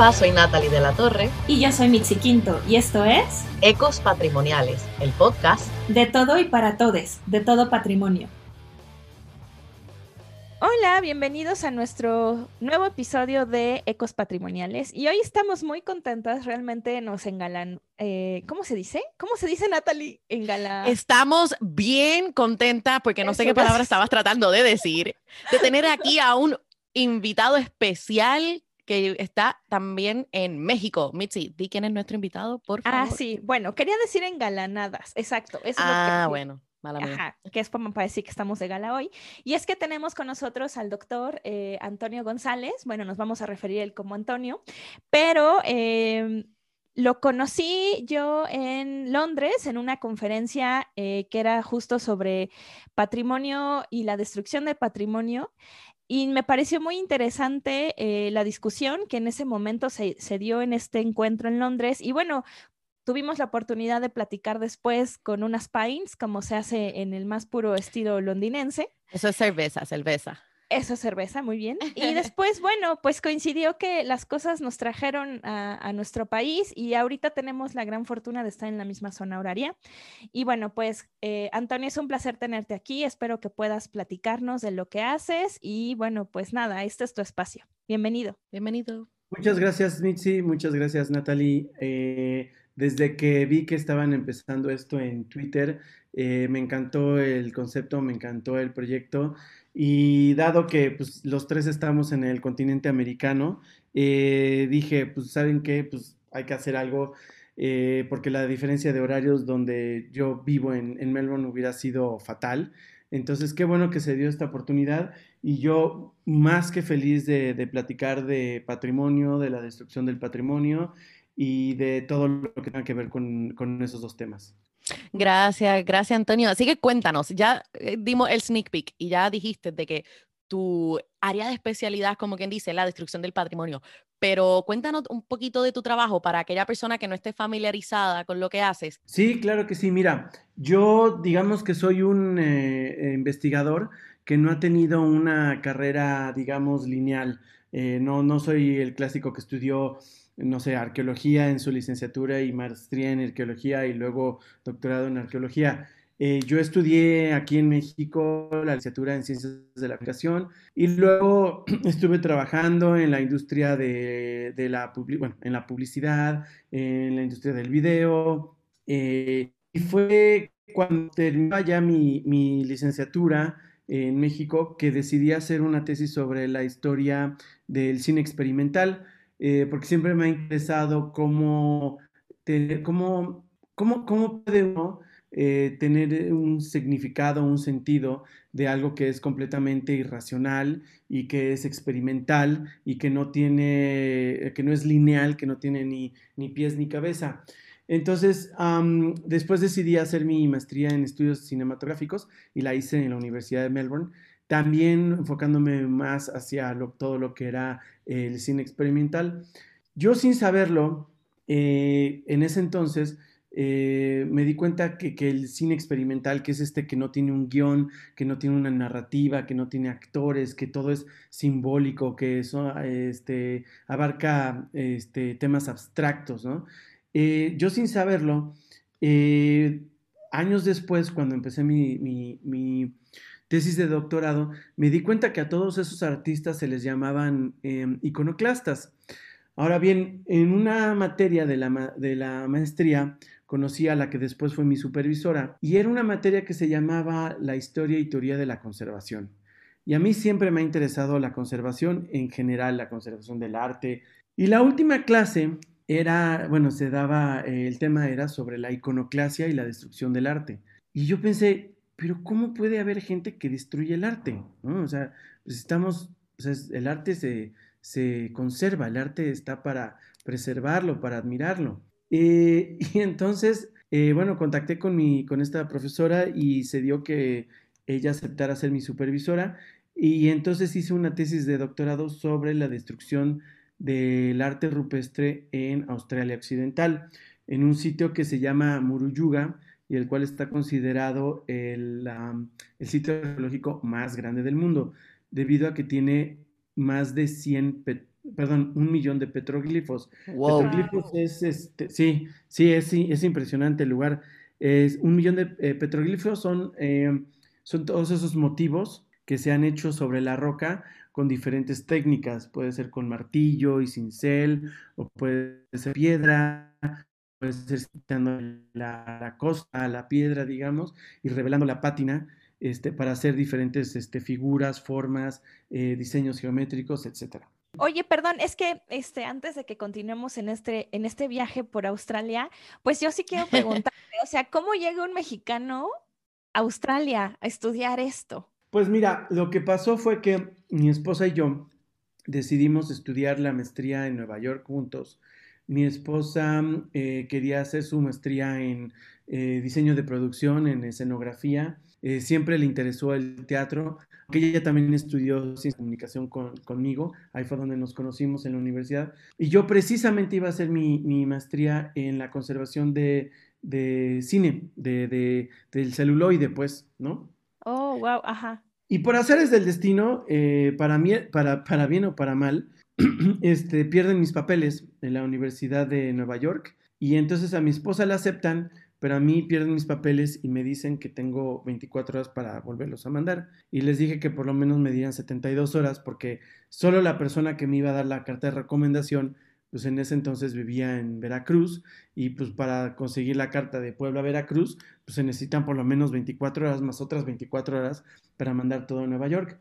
Hola, soy Natalie de la Torre. Y yo soy Mitzi Quinto, y esto es Ecos Patrimoniales, el podcast de todo y para todes, de todo patrimonio. Hola, bienvenidos a nuestro nuevo episodio de Ecos Patrimoniales. Y hoy estamos muy contentas, realmente nos engalan. Eh, ¿Cómo se dice? ¿Cómo se dice, Natalie? Engala. Estamos bien contentas, porque no sé qué palabra estabas tratando de decir, de tener aquí a un invitado especial que está también en México. Mitzi, di quién es nuestro invitado, por ah, favor. Ah, sí. Bueno, quería decir engalanadas. Exacto. ah, bueno. Mala Ajá, que es para decir que estamos de gala hoy. Y es que tenemos con nosotros al doctor eh, Antonio González. Bueno, nos vamos a referir él como Antonio, pero em, lo conocí yo en Londres en una conferencia eh, que era justo sobre patrimonio y la destrucción del patrimonio. Y me pareció muy interesante eh, la discusión que en ese momento se, dio en este encuentro en Londres. Y bueno, tuvimos la oportunidad de platicar después con unas pints, como se hace en el más puro estilo londinense. Eso es cerveza, cerveza. Eso es cerveza, muy bien. Y después, bueno, pues coincidió que las cosas nos trajeron a, nuestro país y ahorita tenemos la gran fortuna de estar en la misma zona horaria. Y bueno, pues eh, Antonio, es un placer tenerte aquí. Espero que puedas platicarnos de lo que haces y bueno, pues nada, este es tu espacio. Bienvenido. Bienvenido. Muchas gracias, Mitzi. Muchas gracias, Natalie. Eh, desde que vi que estaban empezando esto en Twitter, eh, me encantó el concepto, me encantó el proyecto. Y dado que pues, los tres estamos en el continente americano, eh, dije, pues, ¿saben qué? Pues hay que hacer algo, eh, porque la diferencia de horarios donde yo vivo en, Melbourne hubiera sido fatal. Entonces, qué bueno que se dio esta oportunidad y yo más que feliz de, platicar de patrimonio, de la destrucción del patrimonio y de todo lo que tenga que ver con, con esos dos temas. Gracias, gracias Antonio. Así que cuéntanos, ya eh, dimos el sneak peek y ya dijiste de que tu área de especialidad, como quien dice, la destrucción del patrimonio, pero cuéntanos un poquito de tu trabajo para aquella persona que no esté familiarizada con lo que haces. Sí, claro que sí. Mira, yo digamos que soy un eh, investigador que no ha tenido una carrera, digamos, lineal. Eh, no, no soy el clásico que estudió no sé, arqueología en su licenciatura y maestría en arqueología y luego doctorado en arqueología. Eh, yo estudié aquí en México la licenciatura en Ciencias de la Aplicación y luego estuve trabajando en la industria de, la, bueno, en la publicidad, en la industria del video. Eh, y fue cuando terminé ya mi, mi licenciatura en México que decidí hacer una tesis sobre la historia del cine experimental eh, porque siempre me ha interesado cómo, cómo, cómo, cómo uno eh, tener un significado, un sentido de algo que es completamente irracional y que es experimental y que no tiene, que no es lineal, que no tiene ni, ni pies ni cabeza. Entonces, después decidí hacer mi maestría en estudios cinematográficos y la hice en la Universidad de Melbourne también enfocándome más hacia todo lo que era el cine experimental. Yo sin saberlo, eh, en ese entonces eh, me di cuenta que, el cine experimental, que es este que no tiene un guion, que no tiene una narrativa, que no tiene actores, que todo es simbólico, que eso este, abarca este, temas abstractos, eh, yo sin saberlo, años después, cuando empecé mi tesis de doctorado, me di cuenta que a todos esos artistas se les llamaban em, iconoclastas. Ahora bien, en una materia de la, de la maestría, conocí a la que después fue mi supervisora, y era una materia que se llamaba la historia y teoría de la conservación. Y a mí siempre me ha interesado la conservación en general, la conservación del arte. Y la última clase era, bueno, se daba, el tema era sobre la iconoclasia y la destrucción del arte. Y yo pensé, pero ¿cómo puede haber gente que destruye el arte? O sea, pues estamos, el arte se, conserva, el arte está para preservarlo, para admirarlo. Eh, y entonces, eh, bueno, contacté con, mi, con esta profesora y se dio que ella aceptara ser mi supervisora y entonces hice una tesis de doctorado sobre la destrucción del arte rupestre en Australia Occidental, en un sitio que se llama Muruyuga, y el cual está considerado el, sitio arqueológico más grande del mundo, debido a que tiene más de 100 perdón, un millón de petroglifos. Petroglifos es, este, sí, sí, es, es impresionante el lugar. Es un millón de eh, petroglifos son, eh, son todos esos motivos que se han hecho sobre la roca con diferentes técnicas. Puede ser con martillo y cincel, o puede ser piedra, puede ser quitando la, la costa, la piedra, digamos, y revelando la pátina. Este, para hacer diferentes este, figuras, formas, eh, diseños geométricos, etcétera. Oye, perdón, es que este, antes de que continuemos en este, en este viaje por Australia, pues yo sí quiero preguntar, o sea, ¿cómo llega un mexicano a Australia a estudiar esto? Pues mira, lo que pasó fue que mi esposa y yo decidimos estudiar la maestría en Nueva York juntos. Mi esposa eh, quería hacer su maestría en eh, diseño de producción, en escenografía. Eh, siempre le interesó el teatro que ella también estudió ciencia de comunicación conmigo, ahí fue donde nos conocimos en la universidad, y yo precisamente iba a hacer mi, maestría en la conservación de, cine, de, del celuloide, pues, ¿no? Oh, wow, ajá. Y por hacer del destino, eh, para, mí, para, para bien o para mal, este, pierden mis papeles en la Universidad de Nueva York, y entonces a mi esposa la aceptan pero a mí pierden mis papeles y me dicen que tengo 24 horas para volverlos a mandar. Y les dije que por lo menos me dieran 72 horas porque solo la persona que me iba a dar la carta de recomendación, pues en ese entonces vivía en Veracruz y pues para conseguir la carta de Puebla a Veracruz, pues se necesitan por lo menos 24 horas más otras 24 horas para mandar todo a Nueva York.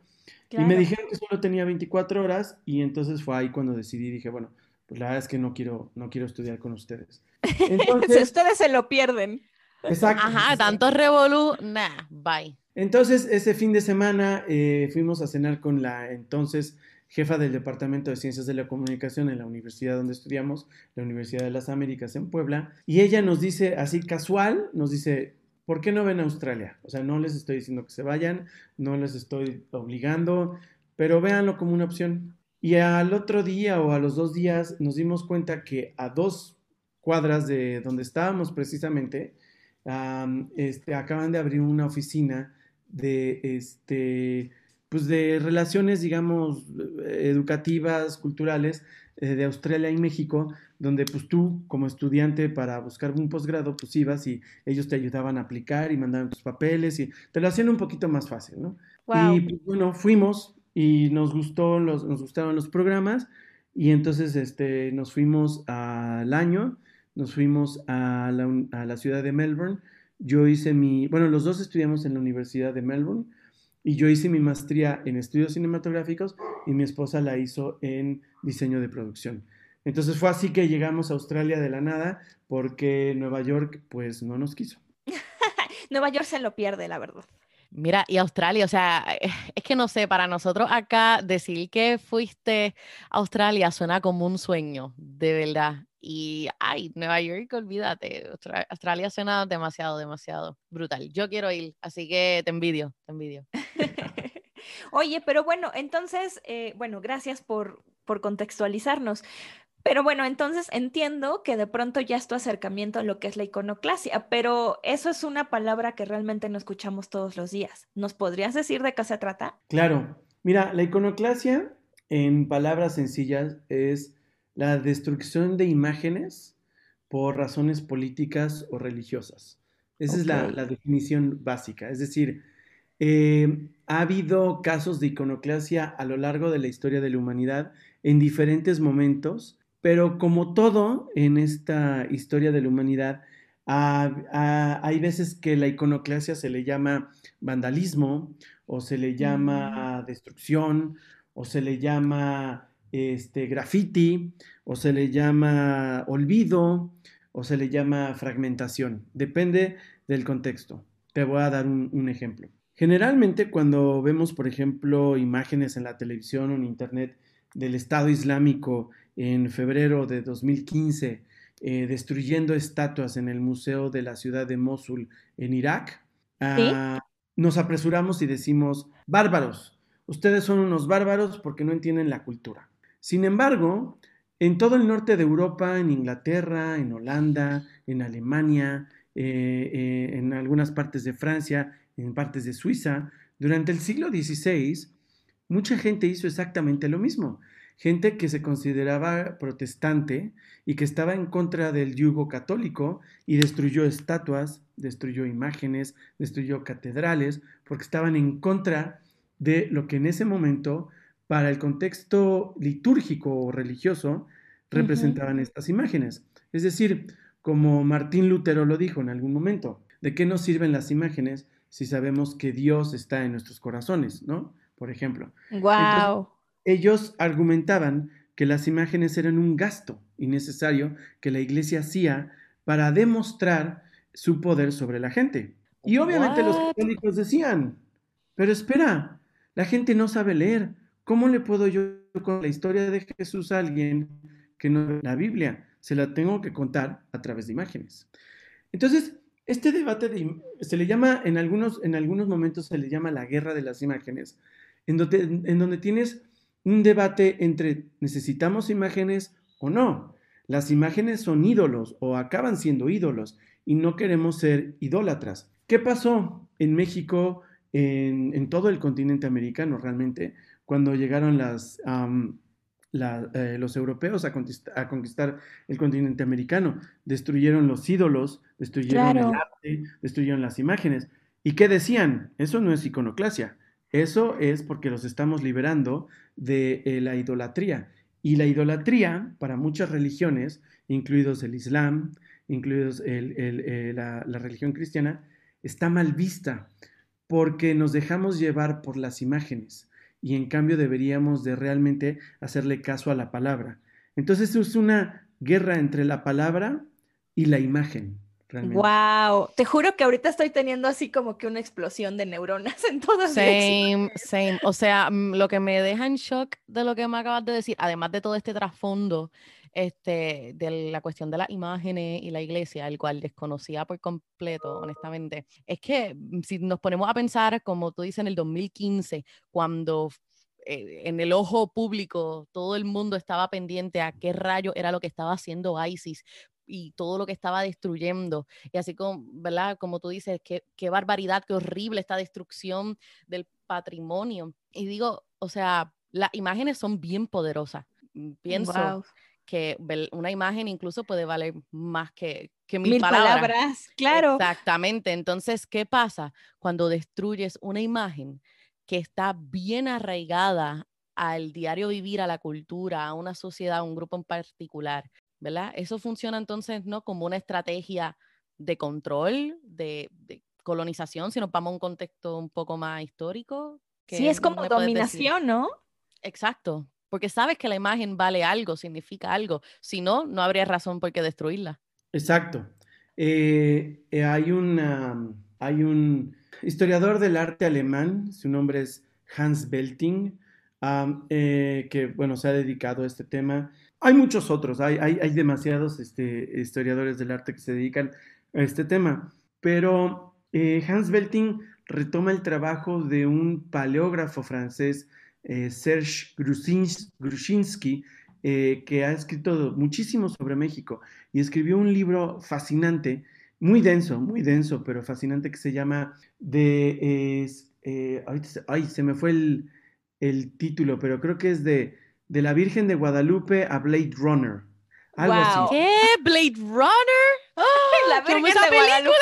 Y me dijeron que solo tenía 24 horas y entonces fue ahí cuando decidí, dije, bueno, pues la verdad es que no quiero, no quiero estudiar con ustedes. Entonces, si ustedes se lo pierden. Exacto. Ajá, tanto revolú, nah, bye. Entonces, ese fin de semana eh, fuimos a cenar con la entonces jefa del Departamento de Ciencias de la Comunicación en la universidad donde estudiamos, la Universidad de las Américas en Puebla, y ella nos dice así casual, nos dice, ¿por qué no ven a Australia? O sea, no les estoy diciendo que se vayan, no les estoy obligando, pero véanlo como una opción. Y al otro día o a los dos días nos dimos cuenta que a dos cuadras de donde estábamos precisamente, este, acaban de abrir una oficina de, este, pues de relaciones, digamos, educativas, culturales eh, de Australia y México, donde pues tú como estudiante para buscar un posgrado, pues ibas y ellos te ayudaban a aplicar y mandaban tus papeles y te lo hacían un poquito más fácil, ¿no? Y pues, bueno, fuimos, y nos gustó, nos gustaron los programas y entonces este, nos fuimos al año, nos fuimos a la, a la, ciudad de Melbourne. Yo hice mi, bueno, los dos estudiamos en la Universidad de Melbourne y yo hice mi maestría en estudios cinematográficos y mi esposa la hizo en diseño de producción. Entonces fue así que llegamos a Australia de la nada porque Nueva York pues no nos quiso. Nueva York se lo pierde, la verdad. Mira, y Australia, o sea, eh, es que no sé, para nosotros acá decir que fuiste a Australia suena como un sueño, de verdad. Y, ay, Nueva York, olvídate, Australia suena demasiado, demasiado brutal. Yo quiero ir, así que te envidio, te envidio. Oye, pero bueno, entonces, eh, bueno, gracias por, por contextualizarnos. Pero bueno, entonces entiendo que de pronto ya es tu acercamiento a lo que es la iconoclasia, pero eso es una palabra que realmente no escuchamos todos los días. ¿Nos podrías decir de qué se trata? Claro. Mira, la iconoclasia, en palabras sencillas, es la destrucción de imágenes por razones políticas o religiosas. Esa es la, definición básica. Es decir, eh, ha habido casos de iconoclasia a lo largo de la historia de la humanidad en diferentes momentos pero como todo en esta historia de la humanidad, hay veces que la iconoclasia se le llama vandalismo o se le llama destrucción o se le llama este, graffiti o se le llama olvido o se le llama fragmentación. Depende del contexto. Te voy a dar un ejemplo. Generalmente cuando vemos, por ejemplo, imágenes en la televisión o en internet del Estado Islámico en febrero de 2015, eh, destruyendo estatuas en el Museo de la ciudad de Mosul en Irak, ah, nos apresuramos y decimos, bárbaros, ustedes son unos bárbaros porque no entienden la cultura. Sin embargo, en todo el norte de Europa, en Inglaterra, en Holanda, en Alemania, eh, eh, en algunas partes de Francia, en partes de Suiza, durante el siglo XVI, mucha gente hizo exactamente lo mismo. Gente que se consideraba protestante y que estaba en contra del yugo católico y destruyó estatuas, destruyó imágenes, destruyó catedrales, porque estaban en contra de lo que en ese momento, para el contexto litúrgico o religioso, representaban estas imágenes. Es decir, como Martín Lutero lo dijo en algún momento, ¿de qué nos sirven las imágenes si sabemos que Dios está en nuestros corazones, ¿no? Por ejemplo. Wow. Ellos argumentaban que las imágenes eran un gasto innecesario que la iglesia hacía para demostrar su poder sobre la gente. Y obviamente los católicos decían, pero espera, la gente no sabe leer. ¿Cómo le puedo yo con la historia de Jesús a alguien que no ve la Biblia? Se la tengo que contar a través de imágenes. Entonces, este debate se le llama, en algunos, en algunos momentos se le llama la guerra de las imágenes, en donde, en donde tienes un debate entre necesitamos imágenes o no. Las imágenes son ídolos o acaban siendo ídolos y no queremos ser idólatras. ¿Qué pasó en México, en, todo el continente americano realmente, cuando llegaron las, eh, los europeos a conquistar, el continente americano? Destruyeron los ídolos, destruyeron el arte, destruyeron las imágenes. ¿Y qué decían? Eso no es iconoclasia. Eso es porque los estamos liberando de eh, la idolatría. Y la idolatría, para muchas religiones, incluidos el Islam, incluidos eh, la, religión cristiana, está mal vista porque nos dejamos llevar por las imágenes y en cambio deberíamos de realmente hacerle caso a la palabra. Entonces es una guerra entre la palabra y la imagen. Wow, te juro que ahorita estoy teniendo así como que una explosión de neuronas en todas Same, same. O sea, mm, lo que me deja en shock de lo que me acabas de decir, además de todo este trasfondo este, de la cuestión de las imágenes y la iglesia, el cual desconocía por completo, honestamente, es que mm, si nos ponemos a pensar, como tú dices, en el 2015, cuando eh, en el ojo público todo el mundo estaba pendiente a qué rayo era lo que estaba haciendo ISIS y todo lo que estaba destruyendo. Y así como, ¿verdad? Como tú dices, qué, qué barbaridad, qué horrible esta destrucción del patrimonio. Y digo, o sea, las imágenes son bien poderosas. Mm, pienso que una imagen incluso puede valer más que, que mil, palabras. Claro. Exactamente. Entonces, ¿qué pasa cuando destruyes una imagen que está bien arraigada al diario vivir, a la cultura, a una sociedad, a un grupo en particular? ¿Verdad? Eso funciona entonces no como una estrategia de control, de, colonización, si nos vamos a un contexto un poco más histórico. sí, es como dominación, ¿no? Exacto, porque sabes que la imagen vale algo, significa algo. Si no, no habría razón por qué destruirla. Exacto. Eh, eh, hay, hay un historiador del arte alemán, su nombre es Hans Belting, eh, que bueno, se ha dedicado a este tema hay muchos otros, hay, hay, demasiados este, historiadores del arte que se dedican a este tema, pero eh, Hans Belting retoma el trabajo de un paleógrafo francés, eh, Serge Grushinsky, eh, que ha escrito muchísimo sobre México y escribió un libro fascinante, muy denso, muy denso, pero fascinante, que se llama de... ay, se me fue el, el título, pero creo que es de de la Virgen de Guadalupe a Blade Runner. Algo así. ¿Qué? ¿Blade Runner? la Virgen de Guadalupe.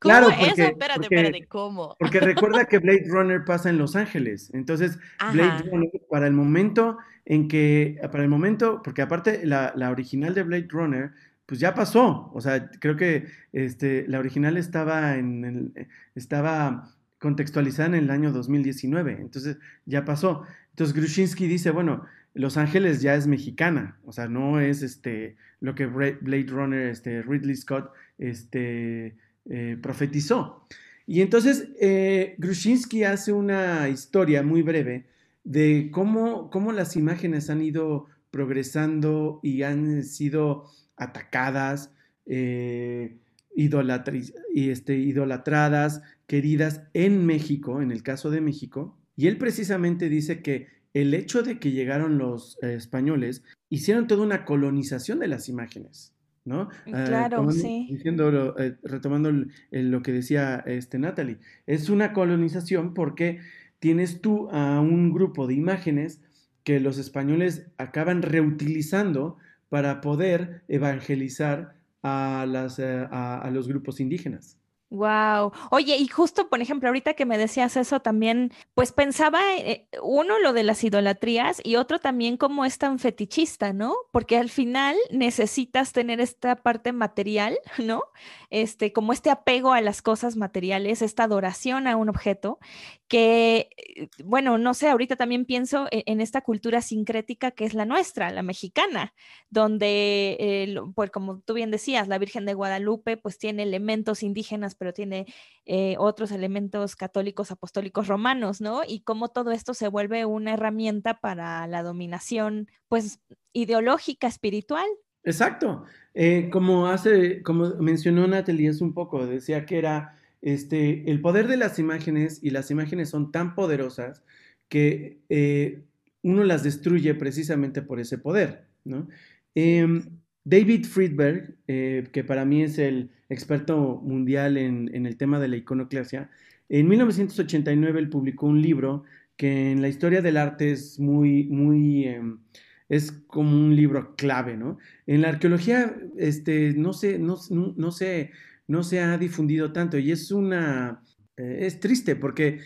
¿Cómo claro, porque, eso? Espérate, espérate, ¿cómo? Porque recuerda que Blade Runner pasa en Los Ángeles. Entonces, Blade Runner, para el momento en que, para el momento, porque aparte la, la, original de Blade Runner, pues ya pasó. O sea, creo que este, la original estaba en el, estaba contextualizada en el año 2019. Entonces, ya pasó. Entonces Grushinsky dice, bueno, Los Ángeles ya es mexicana, o sea, no es este, lo que Blade Runner, este, Ridley Scott, este, eh, profetizó. Y entonces eh, Grushinsky hace una historia muy breve de cómo, cómo las imágenes han ido progresando y han sido atacadas, eh, este, idolatradas, queridas en México, en el caso de México, y él precisamente dice que el hecho de que llegaron los eh, españoles hicieron toda una colonización de las imágenes. ¿no? Mm, ah, claro, sí. Diciendo, eh, retomando lo que decía este Natalie, es una colonización porque tienes tú a un grupo de imágenes que los españoles acaban reutilizando para poder evangelizar a, las, eh, a los grupos indígenas. Wow. Oye, y justo, por ejemplo, ahorita que me decías eso también, pues pensaba, eh, uno, lo de las idolatrías y otro también cómo es tan fetichista, ¿no? Porque al final necesitas tener esta parte material, ¿no? Este, como este apego a las cosas materiales, esta adoración a un objeto, que, eh, bueno, no sé, ahorita también pienso e-, en, esta cultura sincrética que es la nuestra, la mexicana, donde, pues como tú bien decías, la Virgen de Guadalupe, pues tiene elementos indígenas pero tiene eh, otros elementos católicos, apostólicos, romanos, ¿no? Y cómo todo esto se vuelve una herramienta para la dominación, pues, ideológica, espiritual. Exacto. Eh, como hace, como mencionó Natalie es un poco, decía que era este, el poder de las imágenes y las imágenes son tan poderosas que eh, uno las destruye precisamente por ese poder, ¿no? Em, David Friedberg, que para mí es el experto mundial en, el tema de la iconoclasia, en 1989 él publicó un libro que en la historia del arte es muy, muy, em, es como un libro clave, ¿no? En la arqueología, este, no se, no, no, se, ha difundido tanto y es una, eh, es triste porque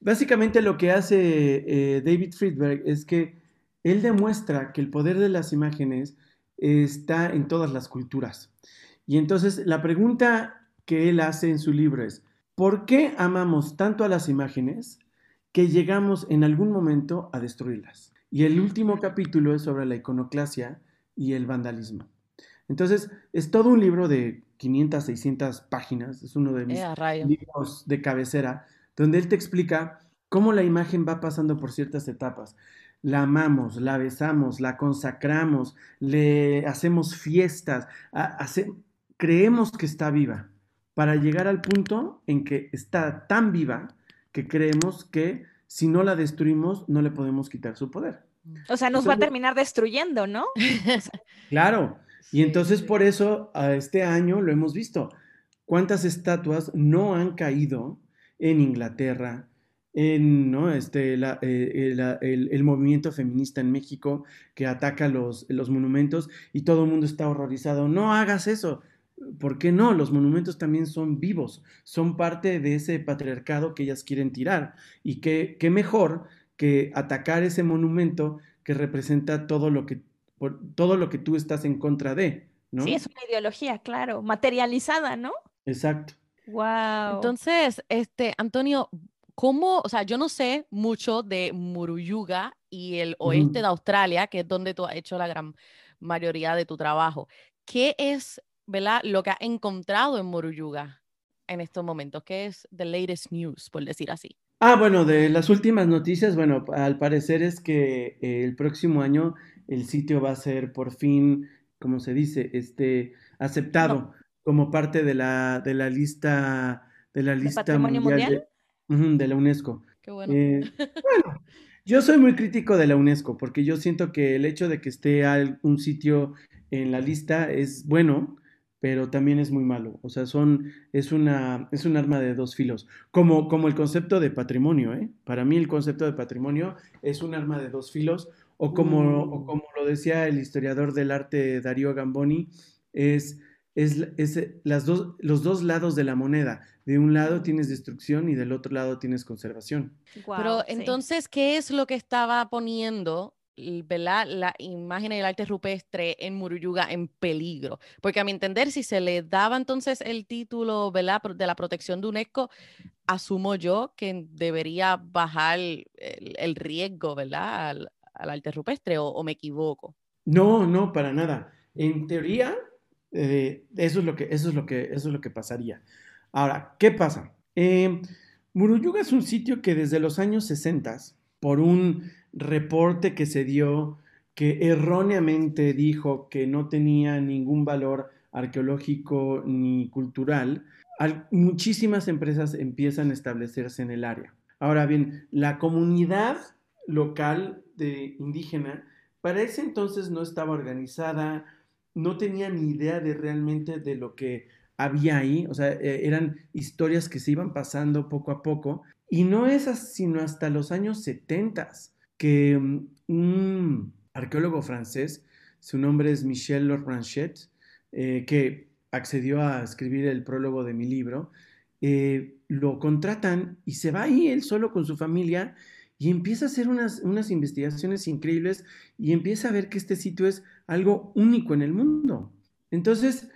básicamente lo que hace eh, David Friedberg es que él demuestra que el poder de las imágenes está en todas las culturas. Y entonces la pregunta que él hace en su libro es, ¿por qué amamos tanto a las imágenes que llegamos en algún momento a destruirlas? Y el último capítulo es sobre la iconoclasia y el vandalismo. Entonces, es todo un libro de 500, 600 páginas, es uno de mis eh, libros de cabecera, donde él te explica cómo la imagen va pasando por ciertas etapas. La amamos, la besamos, la consacramos, le hacemos fiestas, hace, creemos que está viva, para llegar al punto en que está tan viva que creemos que si no la destruimos no le podemos quitar su poder. O sea, nos va a terminar destruyendo, ¿no? claro. Y entonces por eso a este año lo hemos visto. ¿Cuántas estatuas no han caído en Inglaterra, en ¿no? este, eh, eh, el, movimiento feminista en México que ataca los, los monumentos y todo el mundo está horrorizado? No hagas eso. ¿Por qué no? Los monumentos también son vivos, son parte de ese patriarcado que ellas quieren tirar. Y qué, qué mejor que atacar ese monumento que representa todo lo que, todo lo que tú estás en contra de, ¿no? Sí, es una ideología, claro, materializada, ¿no? Exacto. Wow. Entonces, este, Antonio, ¿cómo, o sea, yo no sé mucho de Muruyuga y el oeste de Australia, que es donde tú has hecho la gran mayoría de tu trabajo. ¿Qué es ¿verdad? Lo que ha encontrado en Moruyuga en estos momentos, que es the latest news, por decir así. Ah, bueno, de las últimas noticias, bueno, al parecer es que eh, el próximo año el sitio va a ser por fin, como se dice, este, aceptado como parte de la, de la lista de la lista mundial, De, la UNESCO. Qué bueno. Eh, bueno, yo soy muy crítico de la UNESCO porque yo siento que el hecho de que esté un sitio en la lista es bueno, pero también es muy malo. O sea, son, es, una, es un arma de dos filos, como, como el concepto de patrimonio. ¿eh? Para mí el concepto de patrimonio es un arma de dos filos, o como, o mm. como lo decía el historiador del arte Darío Gamboni, es, es, es las dos, los dos lados de la moneda. De un lado tienes destrucción y del otro lado tienes conservación. Pero entonces, ¿qué es lo que estaba poniendo la imagen del arte rupestre en Muruyuga en peligro. Porque a mi entender, si se le daba entonces el título de la protección de UNESCO, asumo yo que debería bajar el, riesgo ¿verdad? Al, arte rupestre, o, me equivoco. No, no, para nada. En teoría, eh, eso, es lo que, eso, es lo que, eso es lo que pasaría. Ahora, ¿qué pasa? Eh, Muruyuga es un sitio que desde los años 60, por un reporte que se dio que erróneamente dijo que no tenía ningún valor arqueológico ni cultural, muchísimas empresas empiezan a establecerse en el área. Ahora bien, la comunidad local de indígena para ese entonces no estaba organizada, no tenía ni idea de realmente de lo que había ahí, o sea, e, eran historias que se iban pasando poco a poco, y no es sino hasta los años 70 que mm, un arqueólogo francés, su nombre es Michel Lorbranchet, eh, que accedió a escribir el prólogo de mi libro, eh, lo contratan y se va ahí él solo con su familia y empieza a hacer unas, unas investigaciones increíbles y empieza a ver que este sitio es algo único en el mundo. Entonces,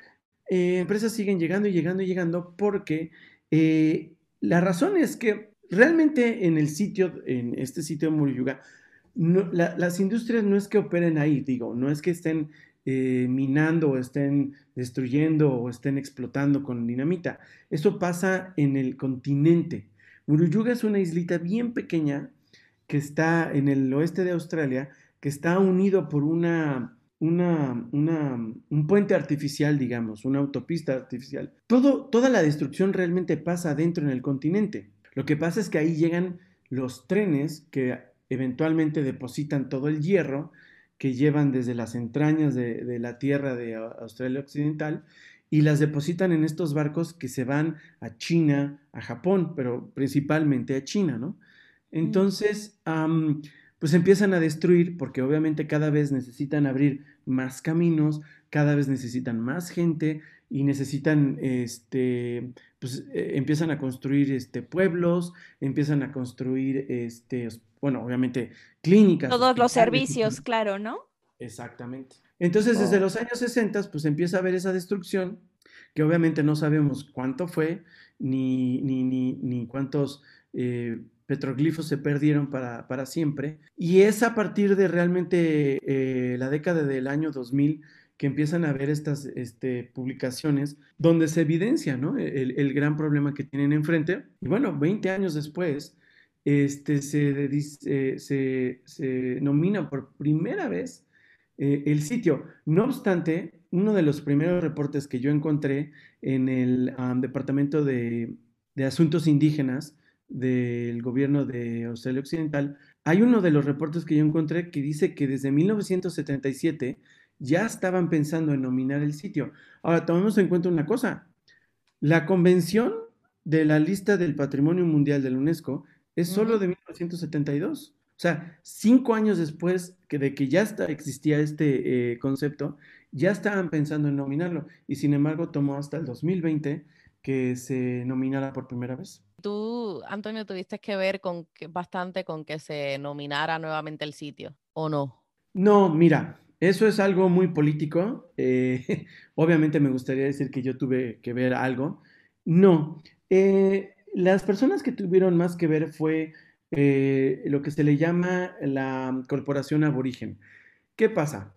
eh, empresas siguen llegando y llegando y llegando porque eh, la razón es que realmente en el sitio, en este sitio de Muruyuga, las industrias no es que operen ahí, digo, no es que estén eh, minando o estén destruyendo o estén explotando con dinamita. Eso pasa en el continente. Muruyuga es una islita bien pequeña que está en el oeste de Australia, que está unido por una, una, un puente artificial, digamos, una autopista artificial. Toda la destrucción realmente pasa adentro en el continente. Lo que pasa es que ahí llegan los trenes que eventualmente depositan todo el hierro que llevan desde las entrañas de, la tierra de Australia Occidental y las depositan en estos barcos que se van a China, a Japón, pero principalmente a China, ¿no? Entonces, pues empiezan a destruir porque obviamente cada vez necesitan abrir más caminos, cada vez necesitan más gente y necesitan, este, pues eh, empiezan a construir este, pueblos, empiezan a construir, este, bueno, obviamente clínicas. Todos los servicios, claro, ¿no? Exactamente. Entonces, desde oh. los años 60, pues empieza a haber esa destrucción, que obviamente no sabemos cuánto fue, ni, ni, ni, ni cuántos eh, petroglifos se perdieron para, para, siempre. Y es a partir de realmente eh, la década del año 2000 que empiezan a ver estas este, publicaciones donde se evidencia el, gran problema que tienen enfrente. Y bueno, 20 años después, este, se, eh, se, se, nomina por primera vez eh, el sitio. No obstante, uno de los primeros reportes que yo encontré en el Departamento de, de Asuntos Indígenas, del gobierno de Australia Occidental, hay uno de los reportes que yo encontré que dice que desde 1977 ya estaban pensando en nominar el sitio. Ahora, tomemos en cuenta una cosa. La convención de la lista del Patrimonio Mundial de la UNESCO es solo de 1972. O sea, cinco años después que de que ya existía este eh, concepto, ya estaban pensando en nominarlo. Y sin embargo, tomó hasta el 2020 que se nominara por primera vez. Tú, Antonio, tuviste que ver con bastante con que se nominara nuevamente el sitio, ¿o no? No, mira, eso es algo muy político. Eh, obviamente me gustaría decir que yo tuve que ver algo. No, eh, las personas que tuvieron más que ver fue eh, lo que se le llama la Corporación Aborigen. ¿Qué pasa?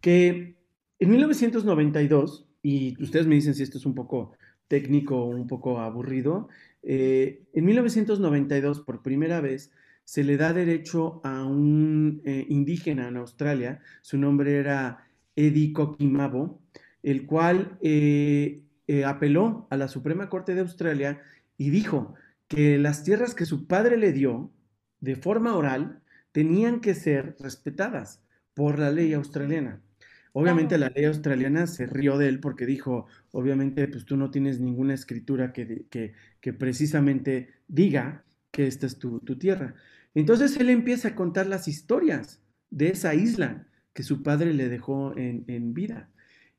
Que en 1992, y ustedes me dicen si esto es un poco técnico un poco aburrido. En 1992, por primera vez, se le da derecho a un eh, indígena en Australia, su nombre era Eddie Kokimabo, el cual eh, apeló a la Suprema Corte de Australia y dijo que las tierras que su padre le dio de forma oral tenían que ser respetadas por la ley australiana. Obviamente la ley australiana se rió de él porque dijo, obviamente, pues tú no tienes ninguna escritura que, que, precisamente diga que esta es tu, tierra. Entonces él empieza a contar las historias de esa isla que su padre le dejó en, vida.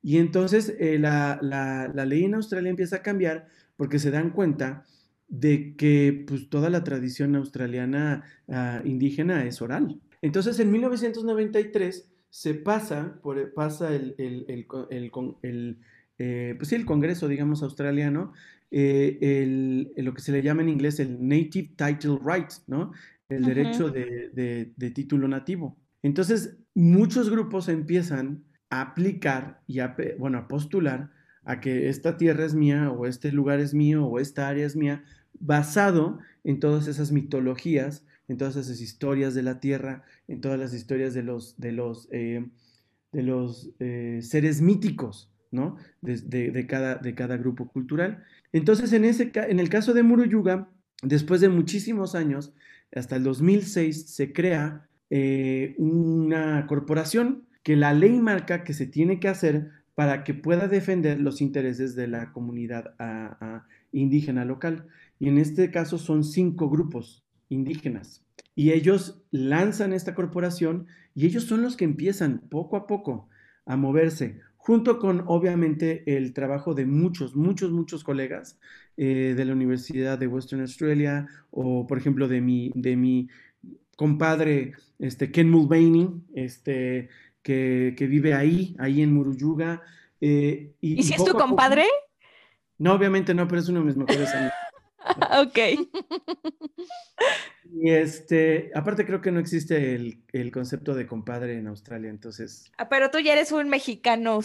Y entonces eh, la, ley en Australia empieza a cambiar porque se dan cuenta de que pues, toda la tradición australiana ah, indígena es oral. Entonces en 1993 se pasa, por, pasa el, el, eh, pues el Congreso, digamos, australiano, eh, lo que se le llama en inglés el Native Title Right, ¿no? El derecho de, título nativo. Entonces, muchos grupos empiezan a aplicar y a, bueno, a postular a que esta tierra es mía o este lugar es mío o esta área es mía, basado en todas esas mitologías en todas esas historias de la tierra, en todas las historias de los, de los, eh, de los eh, seres míticos, ¿no? De, cada, de cada grupo cultural. Entonces, en, ese, en el caso de Muruyuga, después de muchísimos años, hasta el 2006, se crea eh, una corporación que la ley marca que se tiene que hacer para que pueda defender los intereses de la comunidad indígena local. Y en este caso son cinco grupos indígenas. y ellos lanzan esta corporación y ellos son los que empiezan poco a poco a moverse, junto con obviamente el trabajo de muchos, muchos, muchos colegas eh, de la Universidad de Western Australia o por ejemplo de mi, de mi compadre este, Ken Mulvaney, este, que, vive ahí, ahí en Muruyuga. Eh, y, si es tu compadre? no, obviamente no, pero es uno de mis mejores amigos. ok. Y este, aparte creo que no existe el, concepto de compadre en Australia, entonces. Ah, pero tú ya eres un mexicano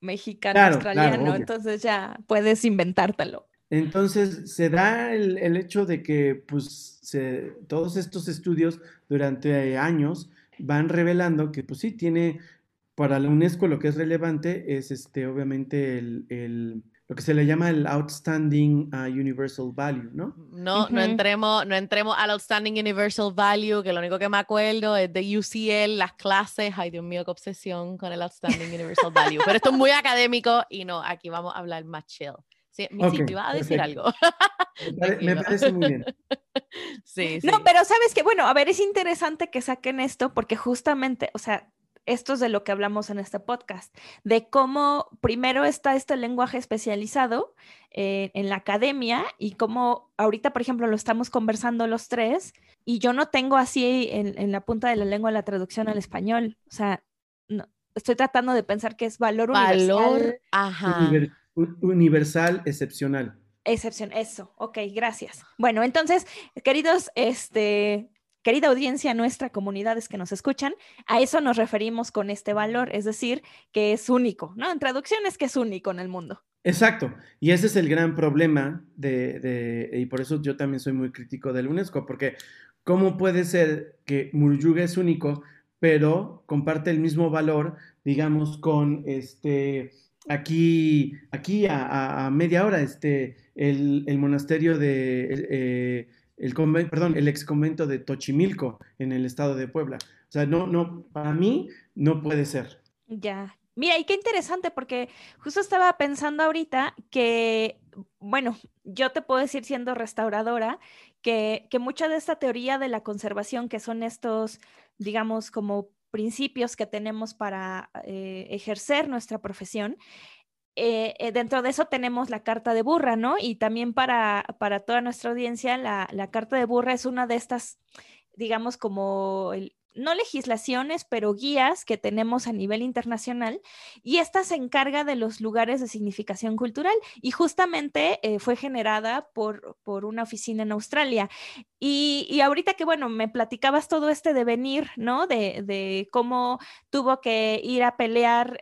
mexicano australiano, entonces ya puedes inventártelo. Entonces se da el, hecho de que pues se, todos estos estudios durante años van revelando que pues sí tiene para la UNESCO lo que es relevante es este obviamente el lo que se le llama el Outstanding uh, Universal Value, ¿no? No, no, entremos, no entremos al Outstanding Universal Value, que lo único que me acuerdo es de UCL, las clases, ay Dios mío, qué obsesión con el Outstanding Universal Value, pero esto es muy académico y no, aquí vamos a hablar más chill. Sí, mi okay, iba a decir algo. Me, parece muy bien. Sí, sí. No, pero sabes que, bueno, a ver, es interesante que saquen esto porque justamente, o sea, esto es de lo que hablamos en este podcast, de cómo primero está este lenguaje especializado eh, en la academia y cómo ahorita, por ejemplo, lo estamos conversando los tres y yo no tengo así en, la punta de la lengua la traducción al español. O sea, no, estoy tratando de pensar que es valor, valor universal. universal, excepcional. Excepción, eso, ok, gracias. Bueno, entonces, queridos este, querida audiencia, nuestra comunidades que nos escuchan, a eso nos referimos con este valor, es decir, que es único, ¿no? En traducción es que es único en el mundo. Exacto, y ese es el gran problema de, y por eso yo también soy muy crítico del UNESCO, porque ¿cómo puede ser que Murujuga es único, pero comparte el mismo valor, digamos, con este, aquí, aquí a, media hora, este, el, monasterio de... Eh, el perdón, el ex convento de Tochimilco en el estado de Puebla. O sea, no, no, para mí no puede ser. Ya. Mira, y qué interesante, porque justo estaba pensando ahorita que, bueno, yo te puedo decir siendo restauradora, que, que mucha de esta teoría de la conservación, que son estos, digamos, como principios que tenemos para eh, ejercer nuestra profesión, eh, eh, dentro de eso tenemos la carta de burra, ¿no? Y también para, para toda nuestra audiencia, la, la, carta de burra es una de estas, digamos, como no legislaciones, pero guías que tenemos a nivel internacional y esta se encarga de los lugares de significación cultural y justamente eh, fue generada por, por, una oficina en Australia. Y, y, ahorita que, bueno, me platicabas todo este devenir, ¿no? De, de cómo tuvo que ir a pelear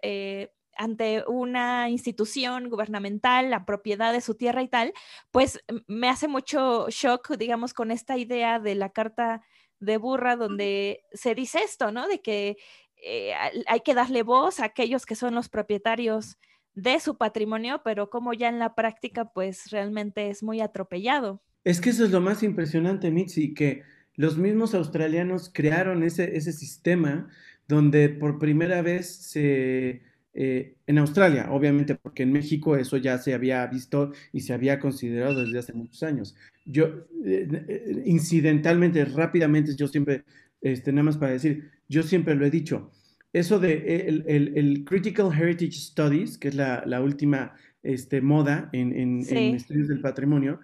ante una institución gubernamental, la propiedad de su tierra y tal, pues me hace mucho shock, digamos, con esta idea de la carta de burra donde se dice esto, ¿no? De que eh, hay que darle voz a aquellos que son los propietarios de su patrimonio, pero como ya en la práctica, pues realmente es muy atropellado. Es que eso es lo más impresionante, Mitzi, que los mismos australianos crearon ese, ese sistema donde por primera vez se eh, en Australia, obviamente, porque en México eso ya se había visto y se había considerado desde hace muchos años. Yo, eh, eh, incidentalmente, rápidamente, yo siempre, este, nada más para decir, yo siempre lo he dicho, eso de el, Critical Heritage Studies, que es la, última este, moda en, en, estudios del patrimonio,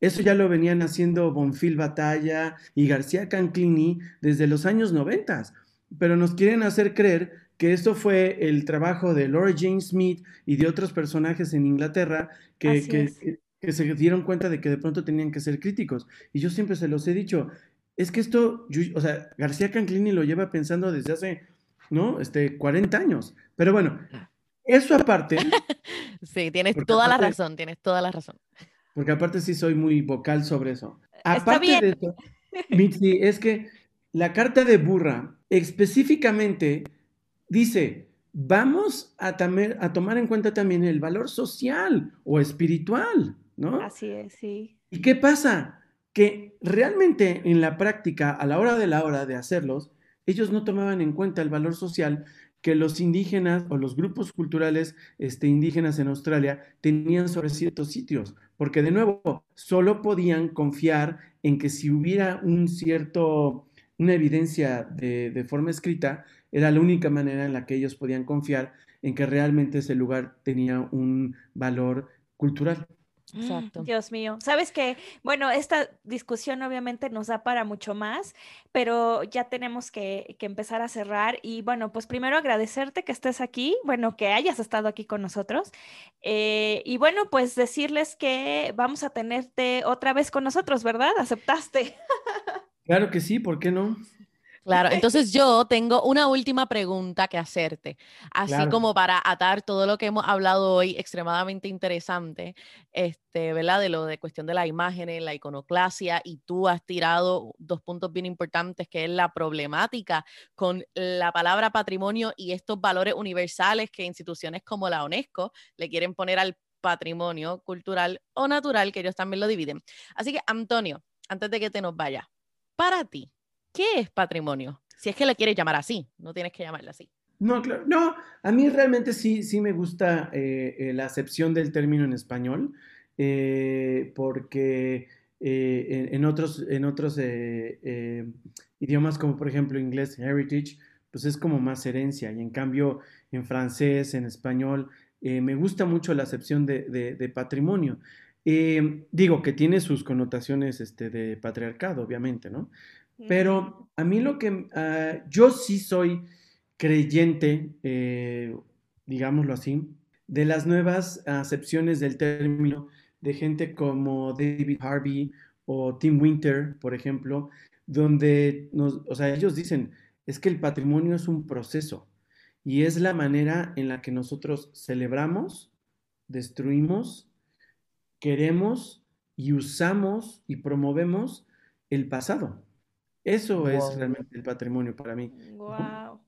eso ya lo venían haciendo Bonfil Batalla y García Canclini desde los años 90, pero nos quieren hacer creer que esto fue el trabajo de Laura Jane Smith y de otros personajes en Inglaterra que, que, se dieron cuenta de que de pronto tenían que ser críticos. Y yo siempre se los he dicho, es que esto, o sea, García Canclini lo lleva pensando desde hace, ¿no? Este, 40 años. Pero bueno, eso aparte. sí, tienes toda la razón, tienes toda la razón. Porque aparte sí soy muy vocal sobre eso. Aparte de eso, Mitzi, es que la carta de burra específicamente dice, vamos a, a, tomar en cuenta también el valor social o espiritual, ¿no? Así es, sí. ¿Y qué pasa? Que realmente en la práctica, a la hora de la hora de hacerlos, ellos no tomaban en cuenta el valor social que los indígenas o los grupos culturales este, indígenas en Australia tenían sobre ciertos sitios, porque de nuevo, solo podían confiar en que si hubiera un cierto, una evidencia de, de forma escrita, era la única manera en la que ellos podían confiar en que realmente ese lugar tenía un valor cultural. Mm, Exacto. Dios mío. Sabes que, bueno, esta discusión obviamente nos da para mucho más, pero ya tenemos que, que empezar a cerrar. Y bueno, pues primero agradecerte que estés aquí, bueno, que hayas estado aquí con nosotros. Eh, y bueno, pues decirles que vamos a tenerte otra vez con nosotros, ¿verdad? ¿Aceptaste? Claro que sí, ¿por qué no? Claro, entonces yo tengo una última pregunta que hacerte, así Claro. como para atar todo lo que hemos hablado hoy, extremadamente interesante, este, ¿verdad? De lo de cuestión de las imágenes, la iconoclasia, y tú has tirado dos puntos bien importantes, que es la problemática con la palabra patrimonio y estos valores universales que instituciones como la UNESCO le quieren poner al patrimonio cultural o natural, que ellos también lo dividen. Así que, Antonio, antes de que te nos vayas, para ti, ¿qué es patrimonio? Si es que le quieres llamar así, no tienes que llamarle así. No, claro, no, a mí realmente sí, sí me gusta eh, eh, la acepción del término en español, eh, porque en, otros, en otros idiomas como por ejemplo inglés, heritage, pues es como más herencia, y en cambio en francés, en español, me gusta mucho la acepción de, de- patrimonio. Digo que tiene sus connotaciones este, de patriarcado, obviamente, ¿no? Pero a mí lo que, ah, yo sí soy creyente, eh, digámoslo así, de las nuevas acepciones del término de gente como David Harvey o Tim Winter, por ejemplo, donde nos, o sea, ellos dicen, es que el patrimonio es un proceso y es la manera en la que nosotros celebramos, destruimos, queremos y usamos y promovemos el pasado. Eso es realmente el patrimonio para mí. Wow.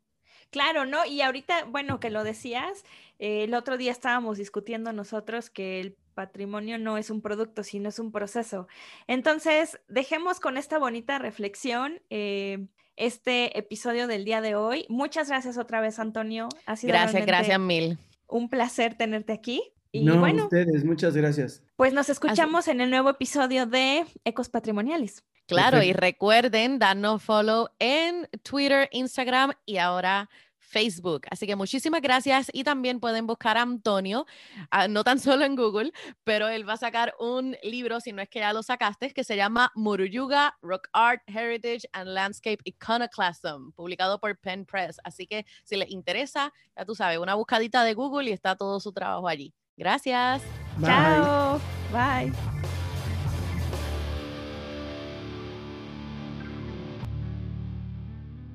Claro, ¿no? Y ahorita, bueno, que lo decías, eh, el otro día estábamos discutiendo nosotros que el patrimonio no es un producto, sino es un proceso. Entonces, dejemos con esta bonita reflexión eh, este episodio del día de hoy. Muchas gracias otra vez, Antonio. Ha sido Gracias, gracias mil. un placer tenerte aquí. Y no, bueno, ustedes, muchas gracias. pues nos escuchamos en el nuevo episodio de Ecos Patrimoniales. Claro, y recuerden darnos follow en Twitter, Instagram y ahora Facebook. Así que muchísimas gracias y también pueden buscar a Antonio, ah, no tan solo en Google, pero él va a sacar un libro, si no es que ya lo sacaste, que se llama Muruyuga, Rock Art, Heritage and Landscape Iconoclasm, publicado por Penn Press. Así que si les interesa, ya tú sabes, una buscadita de Google y está todo su trabajo allí. Gracias. Bye. Chao. Bye.